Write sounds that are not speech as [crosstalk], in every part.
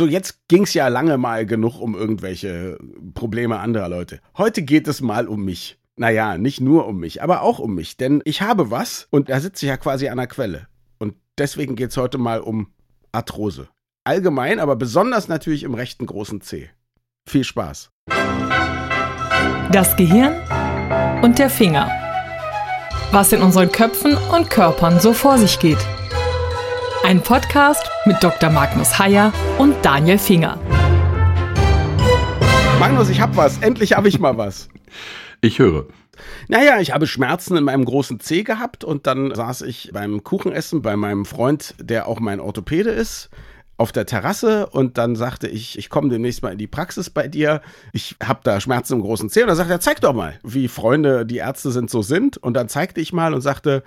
So, jetzt ging's ja lange mal genug um irgendwelche Probleme anderer Leute. Heute geht es mal um mich. Naja, nicht nur um mich, aber auch um mich. Denn ich habe was und da sitze ich ja quasi an der Quelle. Und deswegen geht's heute mal um Arthrose. Allgemein, aber besonders natürlich im rechten großen C. Viel Spaß. Das Gehirn und der Finger. Was in unseren Köpfen und Körpern so vor sich geht. Ein Podcast mit Dr. Magnus Heyer und Daniel Finger. Magnus, ich hab was. Endlich habe ich mal was. Ich höre. Naja, ich habe Schmerzen in meinem großen Zeh gehabt und dann saß ich beim Kuchenessen bei meinem Freund, der auch mein Orthopäde ist auf der Terrasse und dann sagte ich, ich komme demnächst mal in die Praxis bei dir. Ich habe da Schmerzen im großen Zeh und dann sagte er, zeig doch mal, wie Freunde, die Ärzte sind, so sind. Und dann zeigte ich mal und sagte,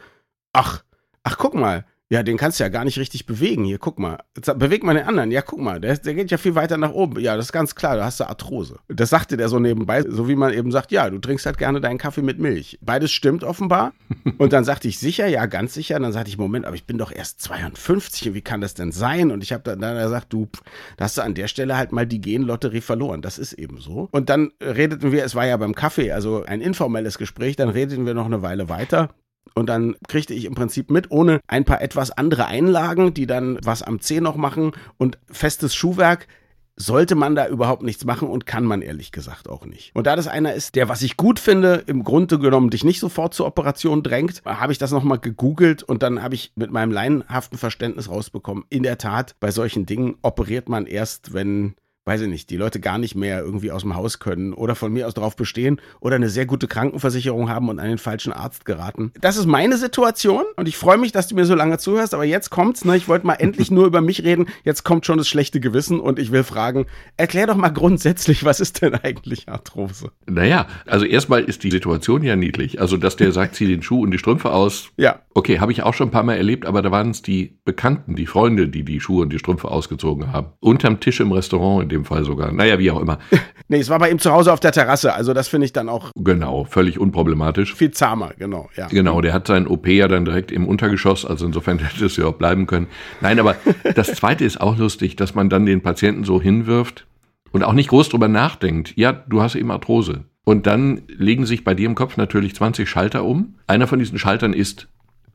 ach, ach, guck mal, ja, den kannst du ja gar nicht richtig bewegen. Hier, guck mal. Jetzt beweg mal den anderen. Ja, guck mal, der, der geht ja viel weiter nach oben. Ja, das ist ganz klar, da hast du Arthrose. Das sagte der so nebenbei, so wie man eben sagt, ja, du trinkst halt gerne deinen Kaffee mit Milch. Beides stimmt offenbar. [laughs] Und dann sagte ich, sicher, ja, ganz sicher. Und dann sagte ich, Moment, aber ich bin doch erst 52. Wie kann das denn sein? Und ich habe dann, dann gesagt, du, da hast du an der Stelle halt mal die Genlotterie verloren. Das ist eben so. Und dann redeten wir, es war ja beim Kaffee, also ein informelles Gespräch, dann redeten wir noch eine Weile weiter. Und dann kriegte ich im Prinzip mit, ohne ein paar etwas andere Einlagen, die dann was am Zeh noch machen und festes Schuhwerk, sollte man da überhaupt nichts machen und kann man ehrlich gesagt auch nicht. Und da das einer ist, der, was ich gut finde, im Grunde genommen dich nicht sofort zur Operation drängt, habe ich das nochmal gegoogelt und dann habe ich mit meinem laienhaften Verständnis rausbekommen, in der Tat, bei solchen Dingen operiert man erst, wenn weiß ich nicht, die Leute gar nicht mehr irgendwie aus dem Haus können oder von mir aus darauf bestehen oder eine sehr gute Krankenversicherung haben und an den falschen Arzt geraten. Das ist meine Situation und ich freue mich, dass du mir so lange zuhörst, aber jetzt kommt's, ne? Ich wollte mal endlich nur über mich reden. Jetzt kommt schon das schlechte Gewissen und ich will fragen, erklär doch mal grundsätzlich, was ist denn eigentlich Arthrose? Naja, also erstmal ist die Situation ja niedlich. Also, dass der sagt, zieh den Schuh und die Strümpfe aus. Ja. Okay, habe ich auch schon ein paar Mal erlebt, aber da waren es die Bekannten, die Freunde, die die Schuhe und die Strümpfe ausgezogen haben. Unterm Tisch im Restaurant, dem Fall sogar. Naja, wie auch immer. [laughs] nee, es war bei ihm zu Hause auf der Terrasse, also das finde ich dann auch. Genau, völlig unproblematisch. Viel zahmer, genau, ja. Genau, der hat sein OP ja dann direkt im Untergeschoss, also insofern [laughs] hätte es ja auch bleiben können. Nein, aber [laughs] das zweite ist auch lustig, dass man dann den Patienten so hinwirft und auch nicht groß drüber nachdenkt. Ja, du hast eben Arthrose. Und dann legen sich bei dir im Kopf natürlich 20 Schalter um. Einer von diesen Schaltern ist,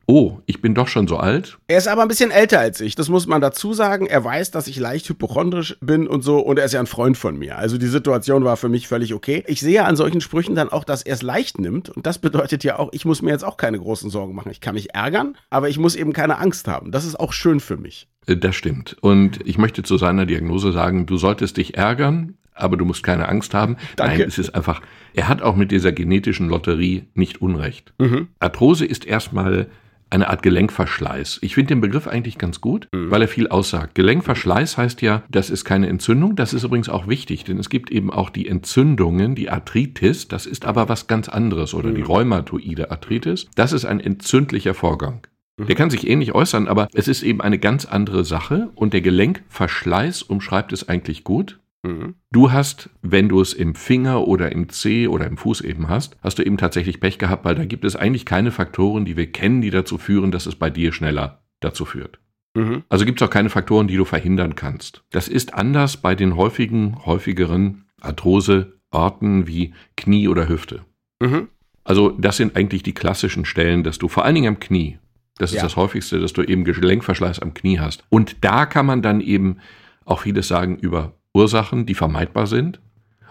oh, ich bin doch schon so alt. Er ist aber ein bisschen älter als ich, das muss man dazu sagen. Er weiß, dass ich leicht hypochondrisch bin und so und er ist ja ein Freund von mir. Also die Situation war für mich völlig okay. Ich sehe an solchen Sprüchen dann auch, dass er es leicht nimmt und das bedeutet ja auch, ich muss mir jetzt auch keine großen Sorgen machen. Ich kann mich ärgern, aber ich muss eben keine Angst haben. Das ist auch schön für mich. Äh, das stimmt. Und ich möchte zu seiner Diagnose sagen, du solltest dich ärgern, aber du musst keine Angst haben. Danke. Nein, es ist einfach, er hat auch mit dieser genetischen Lotterie nicht Unrecht. Mhm. Arthrose ist erstmal eine Art Gelenkverschleiß. Ich finde den Begriff eigentlich ganz gut, mhm. weil er viel aussagt. Gelenkverschleiß heißt ja, das ist keine Entzündung. Das ist übrigens auch wichtig, denn es gibt eben auch die Entzündungen, die Arthritis. Das ist aber was ganz anderes oder mhm. die rheumatoide Arthritis. Das ist ein entzündlicher Vorgang. Mhm. Der kann sich ähnlich äußern, aber es ist eben eine ganz andere Sache und der Gelenkverschleiß umschreibt es eigentlich gut. Mhm. Du hast, wenn du es im Finger oder im Zeh oder im Fuß eben hast, hast du eben tatsächlich Pech gehabt, weil da gibt es eigentlich keine Faktoren, die wir kennen, die dazu führen, dass es bei dir schneller dazu führt. Mhm. Also gibt es auch keine Faktoren, die du verhindern kannst. Das ist anders bei den häufigen, häufigeren Arthroseorten wie Knie oder Hüfte. Mhm. Also das sind eigentlich die klassischen Stellen, dass du vor allen Dingen am Knie, das ist ja. das häufigste, dass du eben Gelenkverschleiß am Knie hast. Und da kann man dann eben auch vieles sagen über Ursachen, die vermeidbar sind,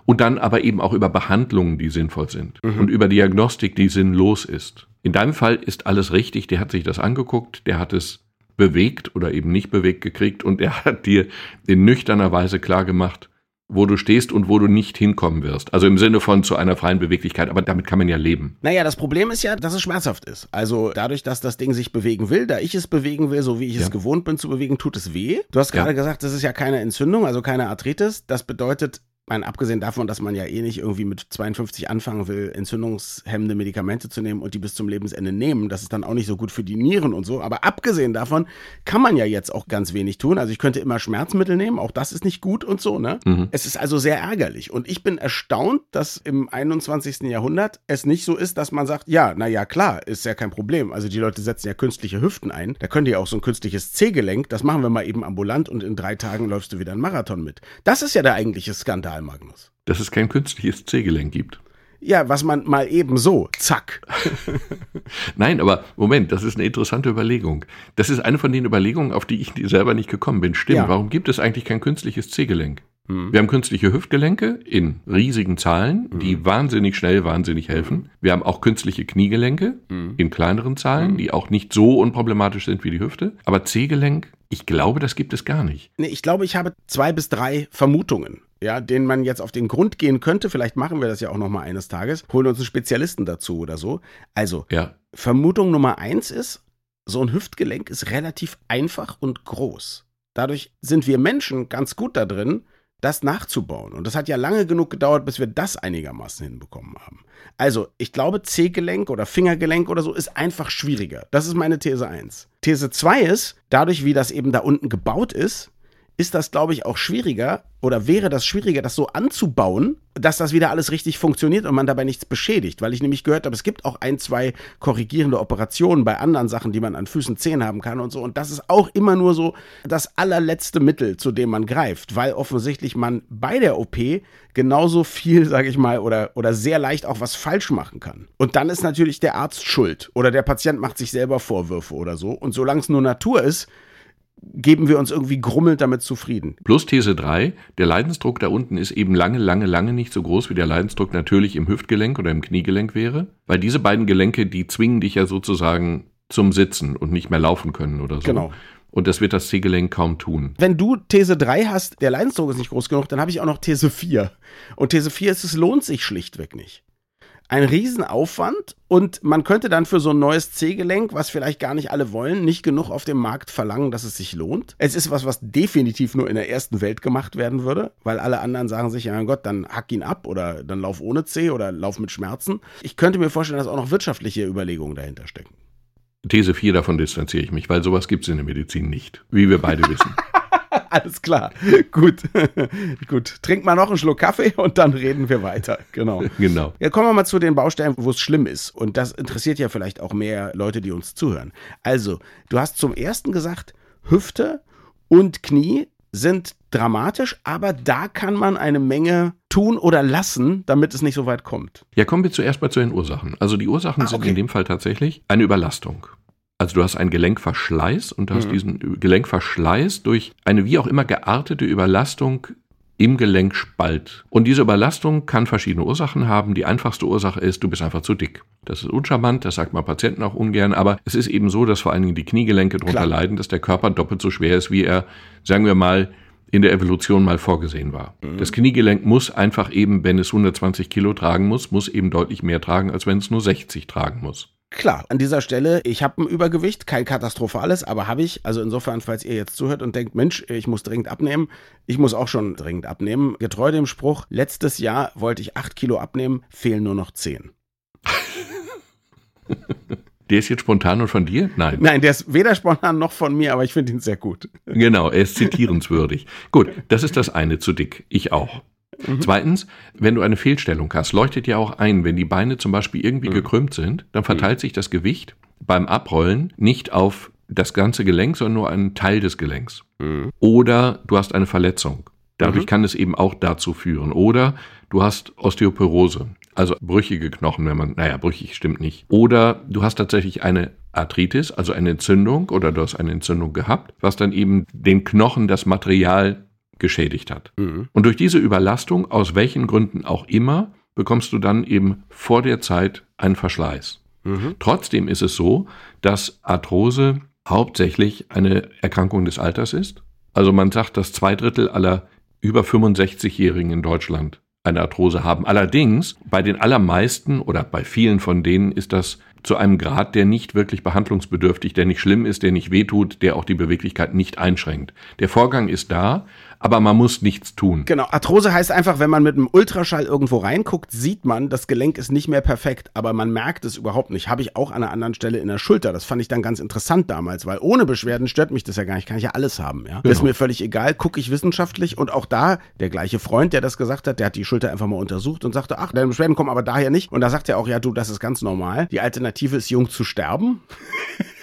und dann aber eben auch über Behandlungen, die sinnvoll sind mhm. und über Diagnostik, die sinnlos ist. In deinem Fall ist alles richtig, der hat sich das angeguckt, der hat es bewegt oder eben nicht bewegt gekriegt und er hat dir in nüchterner Weise klargemacht, wo du stehst und wo du nicht hinkommen wirst. Also im Sinne von zu einer freien Beweglichkeit, aber damit kann man ja leben. Naja, das Problem ist ja, dass es schmerzhaft ist. Also dadurch, dass das Ding sich bewegen will, da ich es bewegen will, so wie ich ja. es gewohnt bin zu bewegen, tut es weh. Du hast gerade ja. gesagt, das ist ja keine Entzündung, also keine Arthritis. Das bedeutet, meine, abgesehen davon, dass man ja eh nicht irgendwie mit 52 anfangen will, entzündungshemmende Medikamente zu nehmen und die bis zum Lebensende nehmen, das ist dann auch nicht so gut für die Nieren und so. Aber abgesehen davon kann man ja jetzt auch ganz wenig tun. Also ich könnte immer Schmerzmittel nehmen, auch das ist nicht gut und so, ne? Mhm. Es ist also sehr ärgerlich. Und ich bin erstaunt, dass im 21. Jahrhundert es nicht so ist, dass man sagt, ja, naja, klar, ist ja kein Problem. Also die Leute setzen ja künstliche Hüften ein. Da könnt ihr auch so ein künstliches C-Gelenk, das machen wir mal eben ambulant und in drei Tagen läufst du wieder einen Marathon mit. Das ist ja der eigentliche Skandal, Magnus. Dass es kein künstliches C-Gelenk gibt. Ja, was man mal eben so, zack. [laughs] Nein, aber Moment, das ist eine interessante Überlegung. Das ist eine von den Überlegungen, auf die ich selber nicht gekommen bin. Stimmt, ja. warum gibt es eigentlich kein künstliches C-Gelenk? Mhm. Wir haben künstliche Hüftgelenke in riesigen Zahlen, die mhm. wahnsinnig schnell, wahnsinnig helfen. Wir haben auch künstliche Kniegelenke mhm. in kleineren Zahlen, die auch nicht so unproblematisch sind wie die Hüfte. Aber C-Gelenk, ich glaube, das gibt es gar nicht. Nee, ich glaube, ich habe zwei bis drei Vermutungen ja, denen man jetzt auf den Grund gehen könnte. Vielleicht machen wir das ja auch noch mal eines Tages. Holen uns einen Spezialisten dazu oder so. Also, ja. Vermutung Nummer eins ist, so ein Hüftgelenk ist relativ einfach und groß. Dadurch sind wir Menschen ganz gut da drin, das nachzubauen. Und das hat ja lange genug gedauert, bis wir das einigermaßen hinbekommen haben. Also, ich glaube, C-Gelenk oder Fingergelenk oder so ist einfach schwieriger. Das ist meine These 1. These 2 ist, dadurch, wie das eben da unten gebaut ist, ist das, glaube ich, auch schwieriger oder wäre das schwieriger, das so anzubauen, dass das wieder alles richtig funktioniert und man dabei nichts beschädigt. Weil ich nämlich gehört habe, es gibt auch ein, zwei korrigierende Operationen bei anderen Sachen, die man an Füßen, Zehen haben kann und so. Und das ist auch immer nur so das allerletzte Mittel, zu dem man greift, weil offensichtlich man bei der OP genauso viel, sage ich mal, oder, oder sehr leicht auch was falsch machen kann. Und dann ist natürlich der Arzt schuld oder der Patient macht sich selber Vorwürfe oder so. Und solange es nur Natur ist, geben wir uns irgendwie grummelnd damit zufrieden. Plus These 3, der Leidensdruck da unten ist eben lange, lange, lange nicht so groß, wie der Leidensdruck natürlich im Hüftgelenk oder im Kniegelenk wäre, weil diese beiden Gelenke, die zwingen dich ja sozusagen zum Sitzen und nicht mehr laufen können oder so. Genau. Und das wird das C-Gelenk kaum tun. Wenn du These 3 hast, der Leidensdruck ist nicht groß genug, dann habe ich auch noch These 4. Und These 4 ist, es lohnt sich schlichtweg nicht ein Riesenaufwand und man könnte dann für so ein neues C-Gelenk, was vielleicht gar nicht alle wollen, nicht genug auf dem Markt verlangen, dass es sich lohnt. Es ist was, was definitiv nur in der ersten Welt gemacht werden würde, weil alle anderen sagen sich, ja mein Gott, dann hack ihn ab oder dann lauf ohne C oder lauf mit Schmerzen. Ich könnte mir vorstellen, dass auch noch wirtschaftliche Überlegungen dahinter stecken. These 4 davon distanziere ich mich, weil sowas gibt es in der Medizin nicht, wie wir beide wissen. [laughs] [laughs] Alles klar. Gut. [laughs] Gut. Trink mal noch einen Schluck Kaffee und dann reden wir weiter. Genau. [laughs] Genau. Ja, kommen wir mal zu den Baustellen, wo es schlimm ist. Und das interessiert ja vielleicht auch mehr Leute, die uns zuhören. Also, du hast zum ersten gesagt, Hüfte und Knie sind dramatisch, aber da kann man eine Menge tun oder lassen, damit es nicht so weit kommt. Ja, kommen wir zuerst mal zu den Ursachen. Also die Ursachen ah, okay. sind in dem Fall tatsächlich eine Überlastung. Also du hast einen Gelenkverschleiß und du hast mhm. diesen Gelenkverschleiß durch eine wie auch immer geartete Überlastung im Gelenkspalt. Und diese Überlastung kann verschiedene Ursachen haben. Die einfachste Ursache ist, du bist einfach zu dick. Das ist uncharmant, das sagt man Patienten auch ungern, aber es ist eben so, dass vor allen Dingen die Kniegelenke darunter leiden, dass der Körper doppelt so schwer ist, wie er, sagen wir mal, in der Evolution mal vorgesehen war. Mhm. Das Kniegelenk muss einfach eben, wenn es 120 Kilo tragen muss, muss eben deutlich mehr tragen, als wenn es nur 60 tragen muss. Klar, an dieser Stelle, ich habe ein Übergewicht, kein katastrophales, aber habe ich. Also insofern, falls ihr jetzt zuhört und denkt, Mensch, ich muss dringend abnehmen, ich muss auch schon dringend abnehmen. Getreu dem Spruch, letztes Jahr wollte ich acht Kilo abnehmen, fehlen nur noch zehn. [laughs] Der ist jetzt spontan und von dir? Nein. Nein, der ist weder spontan noch von mir, aber ich finde ihn sehr gut. Genau, er ist zitierenswürdig. gut, das ist das eine zu dick. Ich auch. Mhm. Zweitens, wenn du eine Fehlstellung hast, leuchtet ja auch ein, wenn die Beine zum Beispiel irgendwie mhm. gekrümmt sind, dann verteilt mhm. sich das Gewicht beim Abrollen nicht auf das ganze Gelenk, sondern nur einen Teil des Gelenks. Mhm. Oder du hast eine Verletzung. Dadurch mhm. kann es eben auch dazu führen. Oder du hast Osteoporose, also brüchige Knochen, wenn man, naja, brüchig stimmt nicht. Oder du hast tatsächlich eine Arthritis, also eine Entzündung, oder du hast eine Entzündung gehabt, was dann eben den Knochen das Material geschädigt hat. Mhm. Und durch diese Überlastung, aus welchen Gründen auch immer, bekommst du dann eben vor der Zeit einen Verschleiß. Mhm. Trotzdem ist es so, dass Arthrose hauptsächlich eine Erkrankung des Alters ist. Also man sagt, dass zwei Drittel aller über 65-Jährigen in Deutschland eine Arthrose haben. Allerdings bei den allermeisten oder bei vielen von denen ist das zu einem Grad, der nicht wirklich behandlungsbedürftig, der nicht schlimm ist, der nicht wehtut, der auch die Beweglichkeit nicht einschränkt. Der Vorgang ist da, aber man muss nichts tun. Genau, Arthrose heißt einfach, wenn man mit einem Ultraschall irgendwo reinguckt, sieht man, das Gelenk ist nicht mehr perfekt, aber man merkt es überhaupt nicht. Habe ich auch an einer anderen Stelle in der Schulter. Das fand ich dann ganz interessant damals, weil ohne Beschwerden stört mich das ja gar nicht. Kann ich ja alles haben. Ja? Genau. Ist mir völlig egal, gucke ich wissenschaftlich und auch da, der gleiche Freund, der das gesagt hat, der hat die Schulter einfach mal untersucht und sagte, ach, deine Beschwerden kommen aber daher nicht. Und da sagt er auch, ja, du, das ist ganz normal. Die Alternative ist jung zu sterben.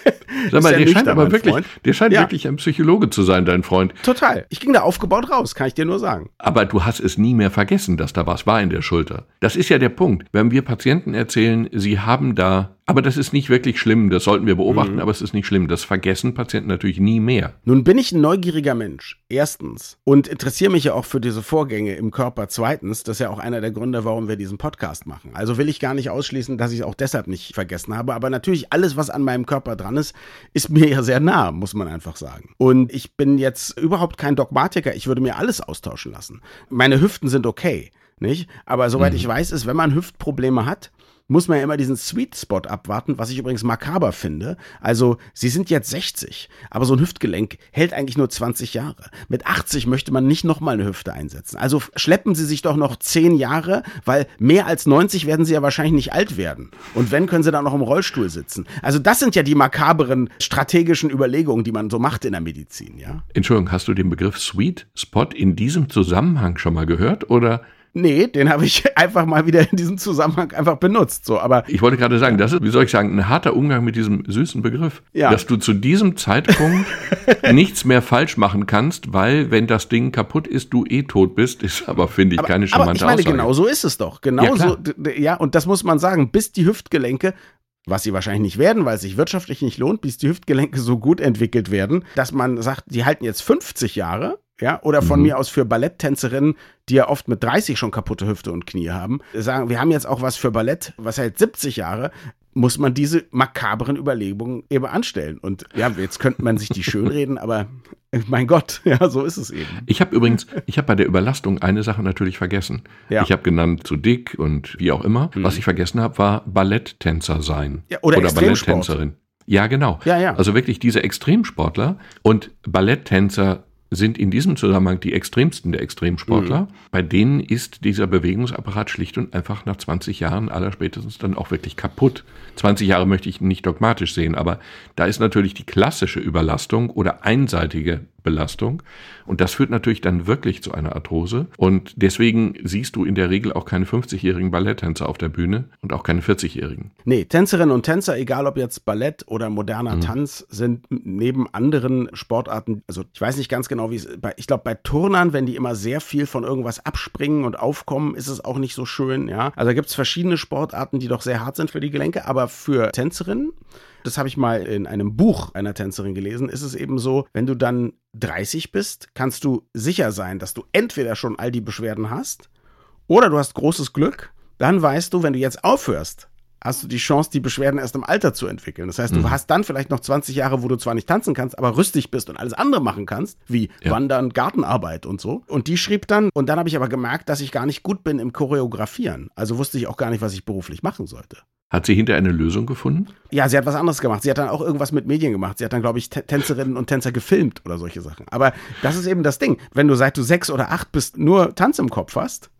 [laughs] Sag mal, der scheint aber wirklich, der scheint ja. wirklich ein Psychologe zu sein, dein Freund. Total. Ich ging da aufgebaut raus, kann ich dir nur sagen. Aber du hast es nie mehr vergessen, dass da was war in der Schulter. Das ist ja der Punkt. Wenn wir Patienten erzählen, sie haben da aber das ist nicht wirklich schlimm, das sollten wir beobachten, mhm. aber es ist nicht schlimm. Das vergessen Patienten natürlich nie mehr. Nun bin ich ein neugieriger Mensch, erstens, und interessiere mich ja auch für diese Vorgänge im Körper, zweitens. Das ist ja auch einer der Gründe, warum wir diesen Podcast machen. Also will ich gar nicht ausschließen, dass ich es auch deshalb nicht vergessen habe, aber natürlich alles, was an meinem Körper dran ist, ist mir ja sehr nah, muss man einfach sagen. Und ich bin jetzt überhaupt kein Dogmatiker, ich würde mir alles austauschen lassen. Meine Hüften sind okay nicht? Aber soweit mhm. ich weiß, ist, wenn man Hüftprobleme hat, muss man ja immer diesen Sweet Spot abwarten, was ich übrigens makaber finde. Also, sie sind jetzt 60, aber so ein Hüftgelenk hält eigentlich nur 20 Jahre. Mit 80 möchte man nicht nochmal eine Hüfte einsetzen. Also schleppen sie sich doch noch 10 Jahre, weil mehr als 90 werden sie ja wahrscheinlich nicht alt werden. Und wenn, können sie dann noch im Rollstuhl sitzen. Also, das sind ja die makaberen strategischen Überlegungen, die man so macht in der Medizin, ja. Entschuldigung, hast du den Begriff Sweet Spot in diesem Zusammenhang schon mal gehört oder Nee, den habe ich [laughs] einfach mal wieder in diesem Zusammenhang einfach benutzt. So, aber ich wollte gerade sagen, das ist, wie soll ich sagen, ein harter Umgang mit diesem süßen Begriff. Ja. Dass du zu diesem Zeitpunkt [laughs] nichts mehr falsch machen kannst, weil wenn das Ding kaputt ist, du eh tot bist, ist aber, finde ich, aber, keine charmante aber ich meine, Aussage. genau so ist es doch. Genau ja, so, ja, und das muss man sagen, bis die Hüftgelenke was sie wahrscheinlich nicht werden, weil es sich wirtschaftlich nicht lohnt, bis die Hüftgelenke so gut entwickelt werden, dass man sagt, die halten jetzt 50 Jahre ja, oder von mhm. mir aus für Balletttänzerinnen, die ja oft mit 30 schon kaputte Hüfte und Knie haben, sagen, wir haben jetzt auch was für Ballett, was hält 70 Jahre, muss man diese makaberen Überlegungen eben anstellen. Und ja, jetzt könnte man sich die schönreden, aber mein Gott, [laughs] ja, so ist es eben. Ich habe übrigens, ich habe bei der Überlastung eine Sache natürlich vergessen. Ja. Ich habe genannt zu dick und wie auch immer. Mhm. Was ich vergessen habe, war Balletttänzer sein. Ja, oder oder Balletttänzerin. Ja, genau. Ja, ja. Also wirklich diese Extremsportler und Balletttänzer sind in diesem Zusammenhang die extremsten der Extremsportler. Mhm. Bei denen ist dieser Bewegungsapparat schlicht und einfach nach 20 Jahren allerspätestens dann auch wirklich kaputt. 20 Jahre möchte ich nicht dogmatisch sehen, aber da ist natürlich die klassische Überlastung oder einseitige Belastung. Und das führt natürlich dann wirklich zu einer Arthrose. Und deswegen siehst du in der Regel auch keine 50-jährigen Balletttänzer auf der Bühne und auch keine 40-jährigen. Nee, Tänzerinnen und Tänzer, egal ob jetzt Ballett oder moderner mhm. Tanz, sind neben anderen Sportarten, also ich weiß nicht ganz genau, wie es, bei, ich glaube, bei Turnern, wenn die immer sehr viel von irgendwas abspringen und aufkommen, ist es auch nicht so schön, ja. Also da gibt es verschiedene Sportarten, die doch sehr hart sind für die Gelenke, aber für Tänzerinnen das habe ich mal in einem Buch einer Tänzerin gelesen, ist es eben so, wenn du dann 30 bist, kannst du sicher sein, dass du entweder schon all die Beschwerden hast oder du hast großes Glück. Dann weißt du, wenn du jetzt aufhörst, hast du die Chance, die Beschwerden erst im Alter zu entwickeln. Das heißt, du mhm. hast dann vielleicht noch 20 Jahre, wo du zwar nicht tanzen kannst, aber rüstig bist und alles andere machen kannst, wie ja. Wandern, Gartenarbeit und so. Und die schrieb dann, und dann habe ich aber gemerkt, dass ich gar nicht gut bin im Choreografieren. Also wusste ich auch gar nicht, was ich beruflich machen sollte. Hat sie hinter eine Lösung gefunden? Ja, sie hat was anderes gemacht. Sie hat dann auch irgendwas mit Medien gemacht. Sie hat dann, glaube ich, Tänzerinnen und Tänzer gefilmt oder solche Sachen. Aber das ist eben das Ding. Wenn du seit du sechs oder acht bist, nur Tanz im Kopf hast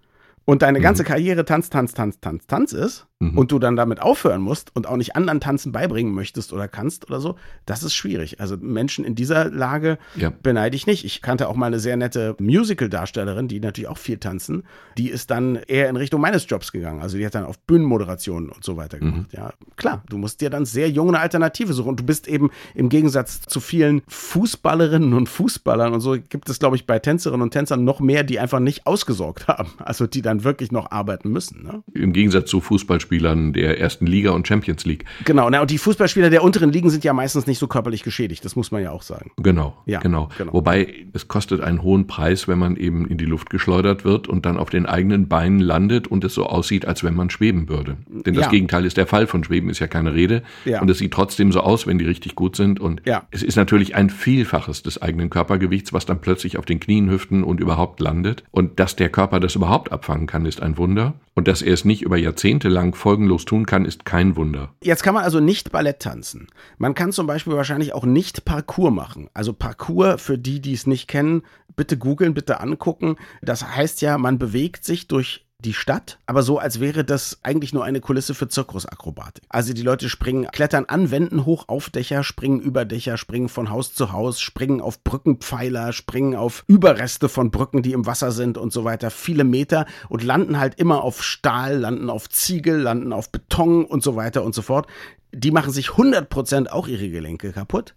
und deine ganze mhm. Karriere Tanz, Tanz, Tanz, Tanz, Tanz ist, mhm. und du dann damit aufhören musst und auch nicht anderen Tanzen beibringen möchtest oder kannst oder so, das ist schwierig. Also Menschen in dieser Lage ja. beneide ich nicht. Ich kannte auch mal eine sehr nette Musical-Darstellerin, die natürlich auch viel tanzen. Die ist dann eher in Richtung meines Jobs gegangen. Also die hat dann auf Bühnenmoderationen und so weiter gemacht. Mhm. Ja, klar, du musst dir dann sehr jung eine Alternative suchen. Und du bist eben im Gegensatz zu vielen Fußballerinnen und Fußballern und so gibt es, glaube ich, bei Tänzerinnen und Tänzern noch mehr, die einfach nicht ausgesorgt [laughs] haben. Also die dann wirklich noch arbeiten müssen. Ne? Im Gegensatz zu Fußball Fußballspielern der ersten Liga und Champions League. Genau, na, und die Fußballspieler der unteren Ligen sind ja meistens nicht so körperlich geschädigt, das muss man ja auch sagen. Genau, ja, genau. genau. Wobei es kostet einen hohen Preis, wenn man eben in die Luft geschleudert wird und dann auf den eigenen Beinen landet und es so aussieht, als wenn man schweben würde. Denn das ja. Gegenteil ist der Fall. Von Schweben ist ja keine Rede. Ja. Und es sieht trotzdem so aus, wenn die richtig gut sind. Und ja. es ist natürlich ein Vielfaches des eigenen Körpergewichts, was dann plötzlich auf den Knien, Hüften und überhaupt landet. Und dass der Körper das überhaupt abfangen kann, ist ein Wunder. Und dass er es nicht über Jahrzehnte lang folgenlos tun kann, ist kein Wunder. Jetzt kann man also nicht Ballett tanzen. Man kann zum Beispiel wahrscheinlich auch nicht Parkour machen. Also Parkour, für die, die es nicht kennen, bitte googeln, bitte angucken. Das heißt ja, man bewegt sich durch die Stadt, aber so, als wäre das eigentlich nur eine Kulisse für Zirkusakrobatik. Also die Leute springen, klettern an Wänden hoch auf Dächer, springen über Dächer, springen von Haus zu Haus, springen auf Brückenpfeiler, springen auf Überreste von Brücken, die im Wasser sind und so weiter, viele Meter und landen halt immer auf Stahl, landen auf Ziegel, landen auf Beton und so weiter und so fort. Die machen sich 100% auch ihre Gelenke kaputt.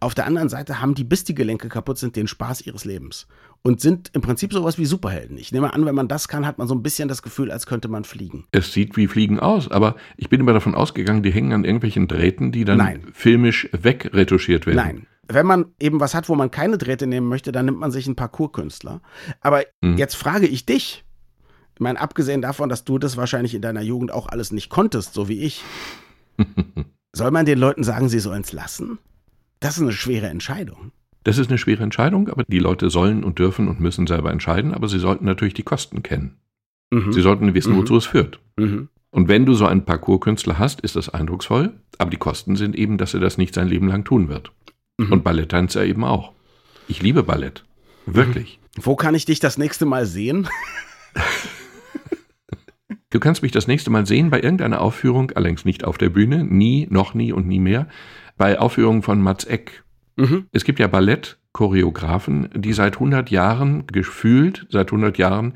Auf der anderen Seite haben die, bis die Gelenke kaputt sind, den Spaß ihres Lebens und sind im Prinzip sowas wie Superhelden. Ich nehme an, wenn man das kann, hat man so ein bisschen das Gefühl, als könnte man fliegen. Es sieht wie Fliegen aus, aber ich bin immer davon ausgegangen, die hängen an irgendwelchen Drähten, die dann Nein. filmisch wegretuschiert werden. Nein. Wenn man eben was hat, wo man keine Drähte nehmen möchte, dann nimmt man sich einen Parkourkünstler. Aber mhm. jetzt frage ich dich, ich meine, abgesehen davon, dass du das wahrscheinlich in deiner Jugend auch alles nicht konntest, so wie ich, [laughs] soll man den Leuten sagen, sie sollen es lassen? Das ist eine schwere Entscheidung. Das ist eine schwere Entscheidung, aber die Leute sollen und dürfen und müssen selber entscheiden, aber sie sollten natürlich die Kosten kennen. Mhm. Sie sollten wissen, wozu mhm. es führt. Mhm. Und wenn du so einen Parcours-Künstler hast, ist das eindrucksvoll, aber die Kosten sind eben, dass er das nicht sein Leben lang tun wird. Mhm. Und Balletttänzer eben auch. Ich liebe Ballett. Wirklich. Mhm. Wo kann ich dich das nächste Mal sehen? [laughs] Du kannst mich das nächste Mal sehen bei irgendeiner Aufführung, allerdings nicht auf der Bühne, nie, noch nie und nie mehr, bei Aufführungen von Mats Eck. Mhm. Es gibt ja Ballett-Choreografen, die seit 100 Jahren gefühlt, seit 100 Jahren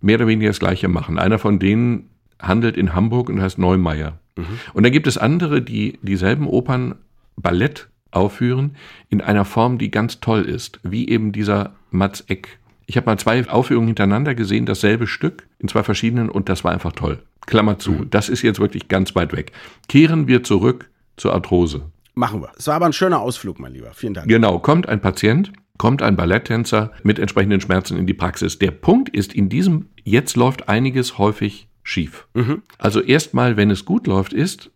mehr oder weniger das Gleiche machen. Einer von denen handelt in Hamburg und heißt Neumeier. Mhm. Und dann gibt es andere, die dieselben Opern Ballett aufführen in einer Form, die ganz toll ist, wie eben dieser Mats Eck. Ich habe mal zwei Aufführungen hintereinander gesehen, dasselbe Stück in zwei verschiedenen und das war einfach toll. Klammer zu, mhm. das ist jetzt wirklich ganz weit weg. Kehren wir zurück zur Arthrose. Machen wir. Es war aber ein schöner Ausflug, mein Lieber. Vielen Dank. Genau, kommt ein Patient, kommt ein Balletttänzer mit entsprechenden Schmerzen in die Praxis. Der Punkt ist, in diesem, jetzt läuft einiges häufig schief. Mhm. Also erstmal, wenn es gut läuft, ist,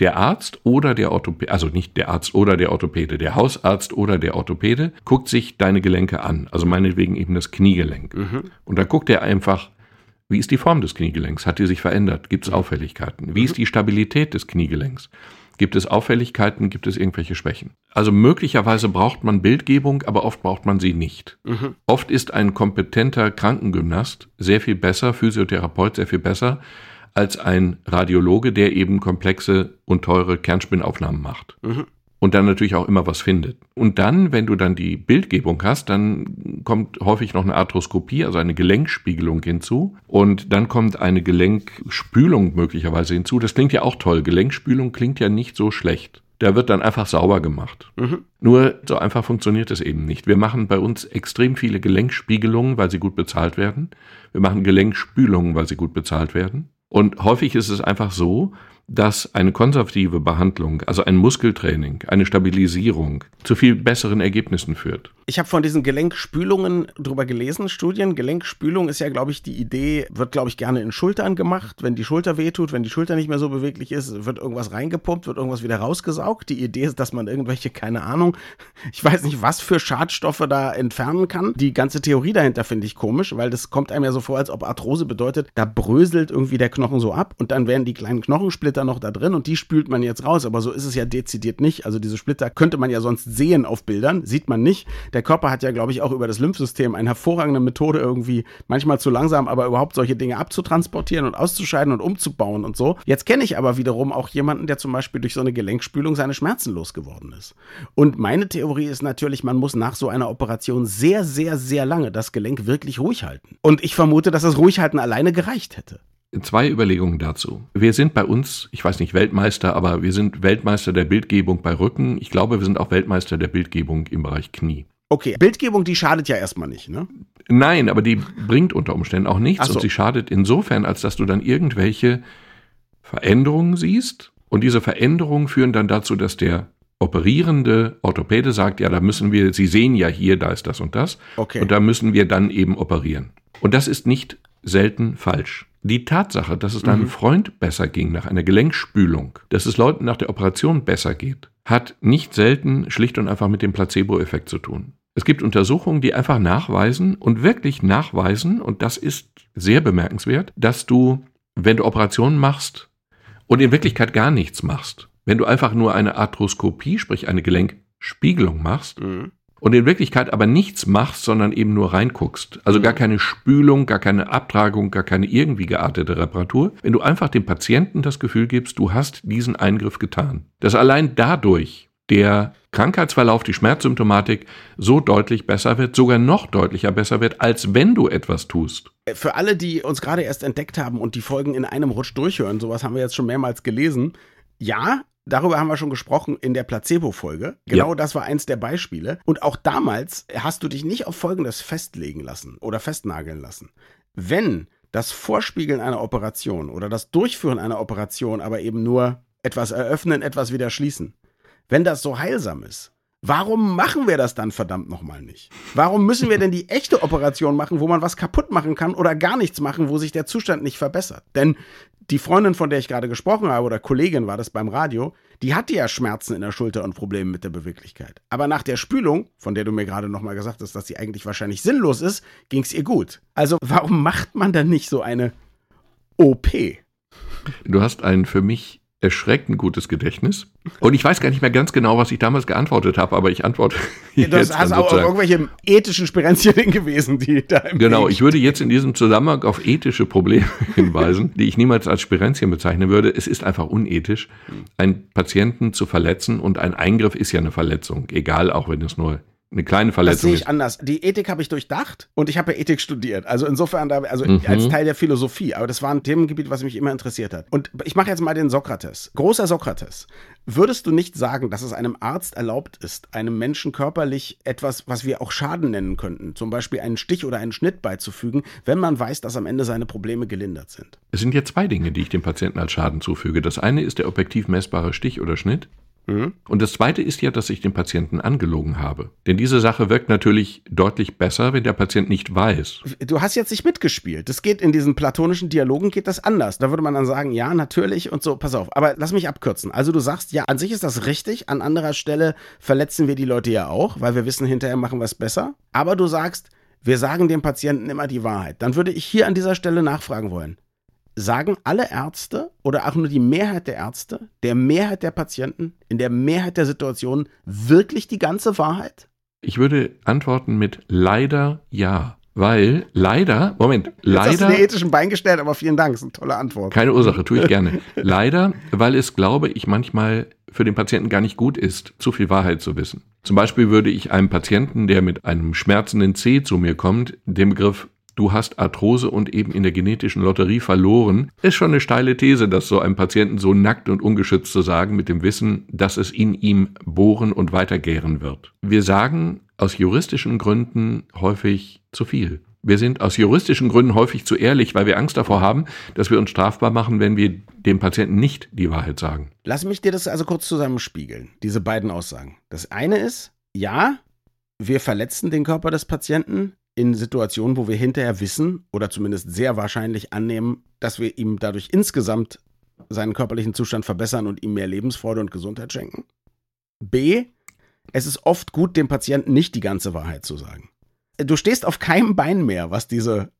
der Arzt oder der Orthopäde, also nicht der Arzt oder der Orthopäde, der Hausarzt oder der Orthopäde guckt sich deine Gelenke an, also meinetwegen eben das Kniegelenk. Mhm. Und dann guckt er einfach, wie ist die Form des Kniegelenks? Hat die sich verändert? Gibt es Auffälligkeiten? Wie ist die Stabilität des Kniegelenks? Gibt es Auffälligkeiten? Gibt es irgendwelche Schwächen? Also möglicherweise braucht man Bildgebung, aber oft braucht man sie nicht. Mhm. Oft ist ein kompetenter Krankengymnast sehr viel besser, Physiotherapeut sehr viel besser, als ein Radiologe, der eben komplexe und teure Kernspinnaufnahmen macht. Mhm und dann natürlich auch immer was findet. Und dann, wenn du dann die Bildgebung hast, dann kommt häufig noch eine Arthroskopie, also eine Gelenkspiegelung hinzu. Und dann kommt eine Gelenkspülung möglicherweise hinzu. Das klingt ja auch toll. Gelenkspülung klingt ja nicht so schlecht. Da wird dann einfach sauber gemacht. Mhm. Nur so einfach funktioniert es eben nicht. Wir machen bei uns extrem viele Gelenkspiegelungen, weil sie gut bezahlt werden. Wir machen Gelenkspülungen, weil sie gut bezahlt werden. Und häufig ist es einfach so, dass eine konservative Behandlung, also ein Muskeltraining, eine Stabilisierung zu viel besseren Ergebnissen führt. Ich habe von diesen Gelenkspülungen drüber gelesen, Studien. Gelenkspülung ist ja, glaube ich, die Idee, wird, glaube ich, gerne in Schultern gemacht. Wenn die Schulter wehtut, wenn die Schulter nicht mehr so beweglich ist, wird irgendwas reingepumpt, wird irgendwas wieder rausgesaugt. Die Idee ist, dass man irgendwelche, keine Ahnung, [laughs] ich weiß nicht, was für Schadstoffe da entfernen kann. Die ganze Theorie dahinter finde ich komisch, weil das kommt einem ja so vor, als ob Arthrose bedeutet, da bröselt irgendwie der Knochen so ab und dann werden die kleinen Knochensplitter noch da drin und die spült man jetzt raus. Aber so ist es ja dezidiert nicht. Also diese Splitter könnte man ja sonst sehen auf Bildern, sieht man nicht. Der der Körper hat ja, glaube ich, auch über das Lymphsystem eine hervorragende Methode, irgendwie manchmal zu langsam, aber überhaupt solche Dinge abzutransportieren und auszuscheiden und umzubauen und so. Jetzt kenne ich aber wiederum auch jemanden, der zum Beispiel durch so eine Gelenkspülung seine Schmerzen losgeworden ist. Und meine Theorie ist natürlich, man muss nach so einer Operation sehr, sehr, sehr lange das Gelenk wirklich ruhig halten. Und ich vermute, dass das Ruhighalten alleine gereicht hätte. Zwei Überlegungen dazu. Wir sind bei uns, ich weiß nicht Weltmeister, aber wir sind Weltmeister der Bildgebung bei Rücken. Ich glaube, wir sind auch Weltmeister der Bildgebung im Bereich Knie. Okay, Bildgebung, die schadet ja erstmal nicht, ne? Nein, aber die bringt unter Umständen auch nichts so. und sie schadet insofern, als dass du dann irgendwelche Veränderungen siehst und diese Veränderungen führen dann dazu, dass der operierende Orthopäde sagt, ja, da müssen wir, Sie sehen ja hier, da ist das und das okay. und da müssen wir dann eben operieren. Und das ist nicht selten falsch. Die Tatsache, dass es deinem mhm. Freund besser ging nach einer Gelenkspülung, dass es Leuten nach der Operation besser geht, hat nicht selten schlicht und einfach mit dem Placebo-Effekt zu tun. Es gibt Untersuchungen, die einfach nachweisen und wirklich nachweisen, und das ist sehr bemerkenswert, dass du, wenn du Operationen machst und in Wirklichkeit gar nichts machst, wenn du einfach nur eine Arthroskopie, sprich eine Gelenkspiegelung machst, mhm und in Wirklichkeit aber nichts machst, sondern eben nur reinguckst. Also gar keine Spülung, gar keine Abtragung, gar keine irgendwie geartete Reparatur. Wenn du einfach dem Patienten das Gefühl gibst, du hast diesen Eingriff getan. Dass allein dadurch der Krankheitsverlauf, die Schmerzsymptomatik so deutlich besser wird, sogar noch deutlicher besser wird, als wenn du etwas tust. Für alle, die uns gerade erst entdeckt haben und die Folgen in einem Rutsch durchhören, sowas haben wir jetzt schon mehrmals gelesen. Ja, Darüber haben wir schon gesprochen in der Placebo-Folge. Genau ja. das war eins der Beispiele. Und auch damals hast du dich nicht auf Folgendes festlegen lassen oder festnageln lassen. Wenn das Vorspiegeln einer Operation oder das Durchführen einer Operation aber eben nur etwas eröffnen, etwas wieder schließen, wenn das so heilsam ist, Warum machen wir das dann verdammt nochmal nicht? Warum müssen wir denn die echte Operation machen, wo man was kaputt machen kann oder gar nichts machen, wo sich der Zustand nicht verbessert? Denn die Freundin, von der ich gerade gesprochen habe, oder Kollegin war das beim Radio, die hatte ja Schmerzen in der Schulter und Probleme mit der Beweglichkeit. Aber nach der Spülung, von der du mir gerade nochmal gesagt hast, dass sie eigentlich wahrscheinlich sinnlos ist, ging es ihr gut. Also warum macht man dann nicht so eine OP? Du hast einen für mich erschreckend gutes Gedächtnis. Und ich weiß gar nicht mehr ganz genau, was ich damals geantwortet habe, aber ich antworte [laughs] ja. Das hast auch irgendwelche ethischen Sperenzien gewesen, die da im Genau, ich würde jetzt in diesem Zusammenhang auf ethische Probleme [laughs] hinweisen, die ich niemals als Sperenzien bezeichnen würde. Es ist einfach unethisch, einen Patienten zu verletzen und ein Eingriff ist ja eine Verletzung, egal, auch wenn es nur eine kleine Verletzung. Das sehe ich anders. Die Ethik habe ich durchdacht und ich habe ja Ethik studiert. Also insofern, also mhm. als Teil der Philosophie. Aber das war ein Themengebiet, was mich immer interessiert hat. Und ich mache jetzt mal den Sokrates. Großer Sokrates. Würdest du nicht sagen, dass es einem Arzt erlaubt ist, einem Menschen körperlich etwas, was wir auch Schaden nennen könnten, zum Beispiel einen Stich oder einen Schnitt beizufügen, wenn man weiß, dass am Ende seine Probleme gelindert sind? Es sind ja zwei Dinge, die ich dem Patienten als Schaden zufüge. Das eine ist der objektiv messbare Stich oder Schnitt. Und das Zweite ist ja, dass ich den Patienten angelogen habe. Denn diese Sache wirkt natürlich deutlich besser, wenn der Patient nicht weiß. Du hast jetzt nicht mitgespielt. Das geht in diesen platonischen Dialogen geht das anders. Da würde man dann sagen, ja, natürlich und so, pass auf. Aber lass mich abkürzen. Also du sagst, ja, an sich ist das richtig. An anderer Stelle verletzen wir die Leute ja auch, weil wir wissen, hinterher machen wir es besser. Aber du sagst, wir sagen dem Patienten immer die Wahrheit. Dann würde ich hier an dieser Stelle nachfragen wollen sagen alle Ärzte oder auch nur die Mehrheit der Ärzte, der Mehrheit der Patienten, in der Mehrheit der Situationen wirklich die ganze Wahrheit? Ich würde antworten mit leider ja. Weil leider, Moment, leider. Jetzt hast du den ethischen Bein gestellt, aber vielen Dank, das ist eine tolle Antwort. Keine Ursache, tue ich gerne. leider, weil es, glaube ich, manchmal für den Patienten gar nicht gut ist, zu viel Wahrheit zu wissen. Zum Beispiel würde ich einem Patienten, der mit einem schmerzenden C zu mir kommt, den Begriff du hast Arthrose und eben in der genetischen Lotterie verloren, ist schon eine steile These, das so einem Patienten so nackt und ungeschützt zu sagen, mit dem Wissen, dass es in ihm bohren und weitergären wird. Wir sagen aus juristischen Gründen häufig zu viel. Wir sind aus juristischen Gründen häufig zu ehrlich, weil wir Angst davor haben, dass wir uns strafbar machen, wenn wir dem Patienten nicht die Wahrheit sagen. Lass mich dir das also kurz zusammenspiegeln, diese beiden Aussagen. Das eine ist, ja, wir verletzen den Körper des Patienten, in Situationen, wo wir hinterher wissen oder zumindest sehr wahrscheinlich annehmen, dass wir ihm dadurch insgesamt seinen körperlichen Zustand verbessern und ihm mehr Lebensfreude und Gesundheit schenken. B. Es ist oft gut, dem Patienten nicht die ganze Wahrheit zu sagen. Du stehst auf keinem Bein mehr, was diese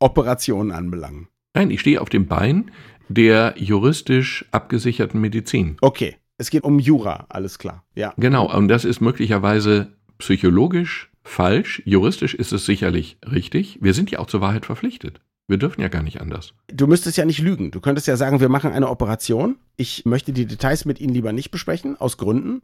Operationen anbelangt. Nein, ich stehe auf dem Bein der juristisch abgesicherten Medizin. Okay, es geht um Jura, alles klar. Ja. Genau, und das ist möglicherweise psychologisch falsch. Juristisch ist es sicherlich richtig. Wir sind ja auch zur Wahrheit verpflichtet. Wir dürfen ja gar nicht anders. Du müsstest ja nicht lügen. Du könntest ja sagen, wir machen eine Operation. Ich möchte die Details mit Ihnen lieber nicht besprechen, aus Gründen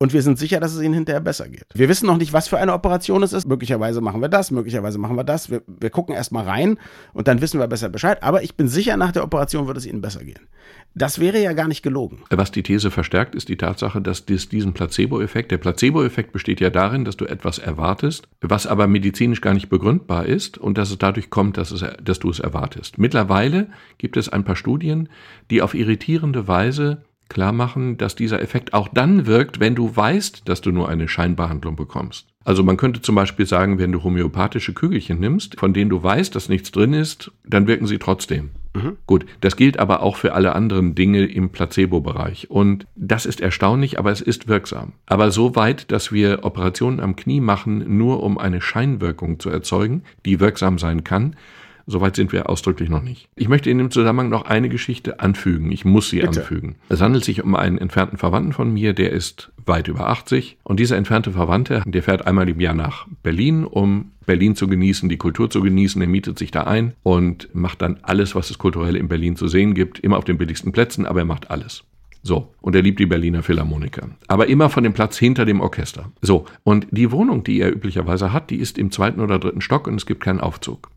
und wir sind sicher, dass es ihnen hinterher besser geht. Wir wissen noch nicht, was für eine Operation es ist. Möglicherweise machen wir das, möglicherweise machen wir das. Wir, wir gucken erstmal rein und dann wissen wir besser Bescheid. Aber ich bin sicher, nach der Operation wird es ihnen besser gehen. Das wäre ja gar nicht gelogen. Was die These verstärkt, ist die Tatsache, dass dies, diesen Placebo-Effekt, der Placebo-Effekt besteht ja darin, dass du etwas erwartest, was aber medizinisch gar nicht begründbar ist und dass es dadurch kommt, dass, es, dass du es erwartest. Mittlerweile gibt es ein paar Studien, die auf irritierende Weise klar machen, dass dieser Effekt auch dann wirkt, wenn du weißt, dass du nur eine Scheinbehandlung bekommst. Also man könnte zum Beispiel sagen, wenn du homöopathische Kügelchen nimmst, von denen du weißt, dass nichts drin ist, dann wirken sie trotzdem. Mhm. Gut, das gilt aber auch für alle anderen Dinge im Placebo-Bereich. Und das ist erstaunlich, aber es ist wirksam. Aber so weit, dass wir Operationen am Knie machen, nur um eine Scheinwirkung zu erzeugen, die wirksam sein kann, Soweit sind wir ausdrücklich noch nicht. Ich möchte in dem Zusammenhang noch eine Geschichte anfügen. Ich muss sie Bitte. anfügen. Es handelt sich um einen entfernten Verwandten von mir, der ist weit über 80. Und dieser entfernte Verwandte, der fährt einmal im Jahr nach Berlin, um Berlin zu genießen, die Kultur zu genießen. Er mietet sich da ein und macht dann alles, was es kulturell in Berlin zu sehen gibt. Immer auf den billigsten Plätzen, aber er macht alles. So, und er liebt die Berliner Philharmoniker. Aber immer von dem Platz hinter dem Orchester. So, und die Wohnung, die er üblicherweise hat, die ist im zweiten oder dritten Stock und es gibt keinen Aufzug.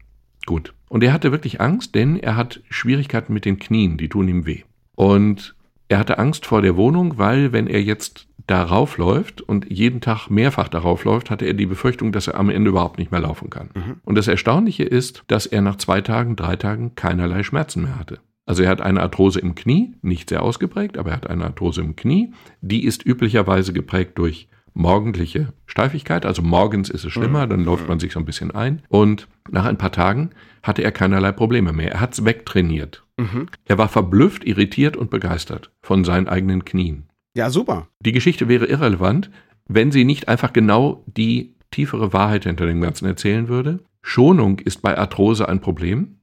Gut. Und er hatte wirklich Angst, denn er hat Schwierigkeiten mit den Knien, die tun ihm weh. Und er hatte Angst vor der Wohnung, weil wenn er jetzt darauf läuft und jeden Tag mehrfach darauf läuft, hatte er die Befürchtung, dass er am Ende überhaupt nicht mehr laufen kann. Mhm. Und das Erstaunliche ist, dass er nach zwei Tagen, drei Tagen keinerlei Schmerzen mehr hatte. Also er hat eine Arthrose im Knie, nicht sehr ausgeprägt, aber er hat eine Arthrose im Knie. Die ist üblicherweise geprägt durch morgendliche Steifigkeit, also morgens ist es schlimmer, dann läuft man sich so ein bisschen ein. Und nach ein paar Tagen hatte er keinerlei Probleme mehr. Er hat es wegtrainiert. Mhm. Er war verblüfft, irritiert und begeistert von seinen eigenen Knien. Ja, super. Die Geschichte wäre irrelevant, wenn sie nicht einfach genau die tiefere Wahrheit hinter dem Ganzen erzählen würde. Schonung ist bei Arthrose ein Problem.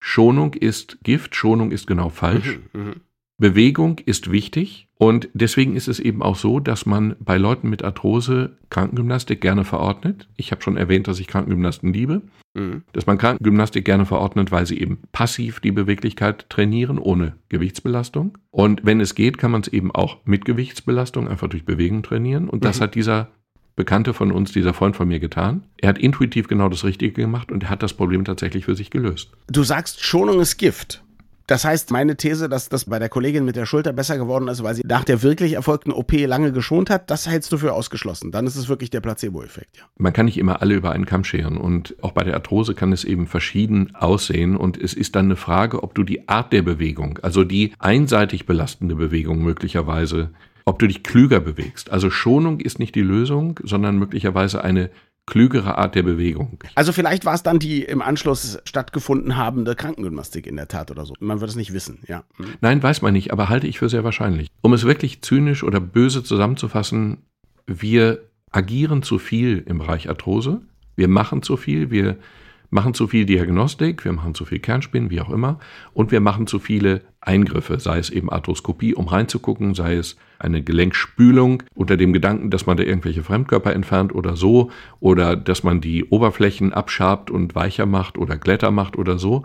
Schonung ist Gift, Schonung ist genau falsch. Mhm, mh. Bewegung ist wichtig und deswegen ist es eben auch so, dass man bei Leuten mit Arthrose Krankengymnastik gerne verordnet. Ich habe schon erwähnt, dass ich Krankengymnasten liebe. Mhm. Dass man Krankengymnastik gerne verordnet, weil sie eben passiv die Beweglichkeit trainieren, ohne Gewichtsbelastung. Und wenn es geht, kann man es eben auch mit Gewichtsbelastung einfach durch Bewegung trainieren. Und das mhm. hat dieser Bekannte von uns, dieser Freund von mir getan. Er hat intuitiv genau das Richtige gemacht und er hat das Problem tatsächlich für sich gelöst. Du sagst, Schonung ist Gift. Das heißt, meine These, dass das bei der Kollegin mit der Schulter besser geworden ist, weil sie nach der wirklich erfolgten OP lange geschont hat, das hältst du für ausgeschlossen. Dann ist es wirklich der Placebo-Effekt, ja. Man kann nicht immer alle über einen Kamm scheren und auch bei der Arthrose kann es eben verschieden aussehen und es ist dann eine Frage, ob du die Art der Bewegung, also die einseitig belastende Bewegung möglicherweise ob du dich klüger bewegst. Also Schonung ist nicht die Lösung, sondern möglicherweise eine klügere Art der Bewegung. Also vielleicht war es dann die im Anschluss stattgefunden habende Krankengymnastik in der Tat oder so. Man wird es nicht wissen, ja. Hm. Nein, weiß man nicht, aber halte ich für sehr wahrscheinlich. Um es wirklich zynisch oder böse zusammenzufassen, wir agieren zu viel im Bereich Arthrose. Wir machen zu viel, wir machen zu viel Diagnostik, wir machen zu viel Kernspinnen, wie auch immer, und wir machen zu viele Eingriffe, sei es eben Arthroskopie, um reinzugucken, sei es eine Gelenkspülung unter dem Gedanken, dass man da irgendwelche Fremdkörper entfernt oder so, oder dass man die Oberflächen abschabt und weicher macht oder glätter macht oder so.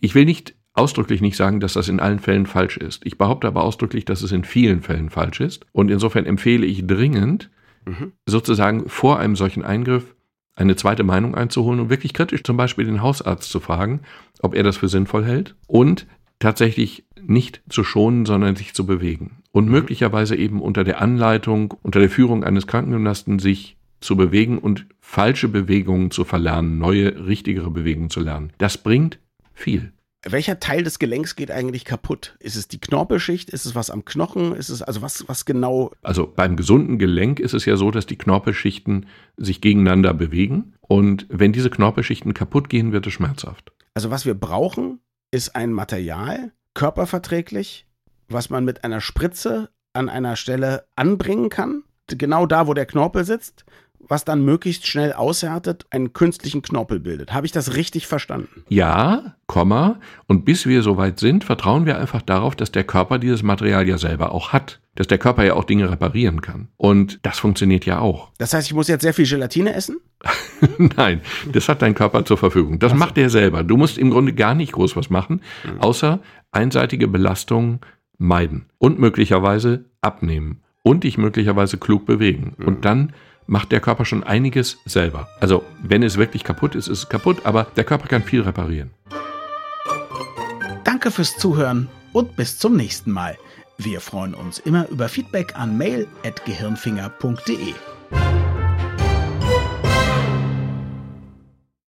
Ich will nicht ausdrücklich nicht sagen, dass das in allen Fällen falsch ist. Ich behaupte aber ausdrücklich, dass es in vielen Fällen falsch ist. Und insofern empfehle ich dringend, mhm. sozusagen vor einem solchen Eingriff eine zweite Meinung einzuholen und wirklich kritisch zum Beispiel den Hausarzt zu fragen, ob er das für sinnvoll hält und tatsächlich nicht zu schonen, sondern sich zu bewegen. Und mhm. möglicherweise eben unter der Anleitung, unter der Führung eines Krankengymnasten sich zu bewegen und falsche Bewegungen zu verlernen, neue, richtigere Bewegungen zu lernen. Das bringt viel. Welcher Teil des Gelenks geht eigentlich kaputt? Ist es die Knorpelschicht? Ist es was am Knochen? Ist es also was, was genau? Also beim gesunden Gelenk ist es ja so, dass die Knorpelschichten sich gegeneinander bewegen. Und wenn diese Knorpelschichten kaputt gehen, wird es schmerzhaft. Also was wir brauchen, ist ein Material, körperverträglich, was man mit einer Spritze an einer Stelle anbringen kann. Genau da, wo der Knorpel sitzt, was dann möglichst schnell aushärtet, einen künstlichen Knorpel bildet. Habe ich das richtig verstanden? Ja, Komma. Und bis wir soweit sind, vertrauen wir einfach darauf, dass der Körper dieses Material ja selber auch hat. Dass der Körper ja auch Dinge reparieren kann. Und das funktioniert ja auch. Das heißt, ich muss jetzt sehr viel Gelatine essen? [laughs] Nein, das hat dein Körper zur Verfügung. Das so. macht er selber. Du musst im Grunde gar nicht groß was machen, mhm. außer einseitige Belastung meiden und möglicherweise abnehmen und dich möglicherweise klug bewegen. Mhm. Und dann macht der Körper schon einiges selber. Also wenn es wirklich kaputt ist, ist es kaputt, aber der Körper kann viel reparieren. Danke fürs Zuhören und bis zum nächsten Mal. Wir freuen uns immer über Feedback an mail.gehirnfinger.de.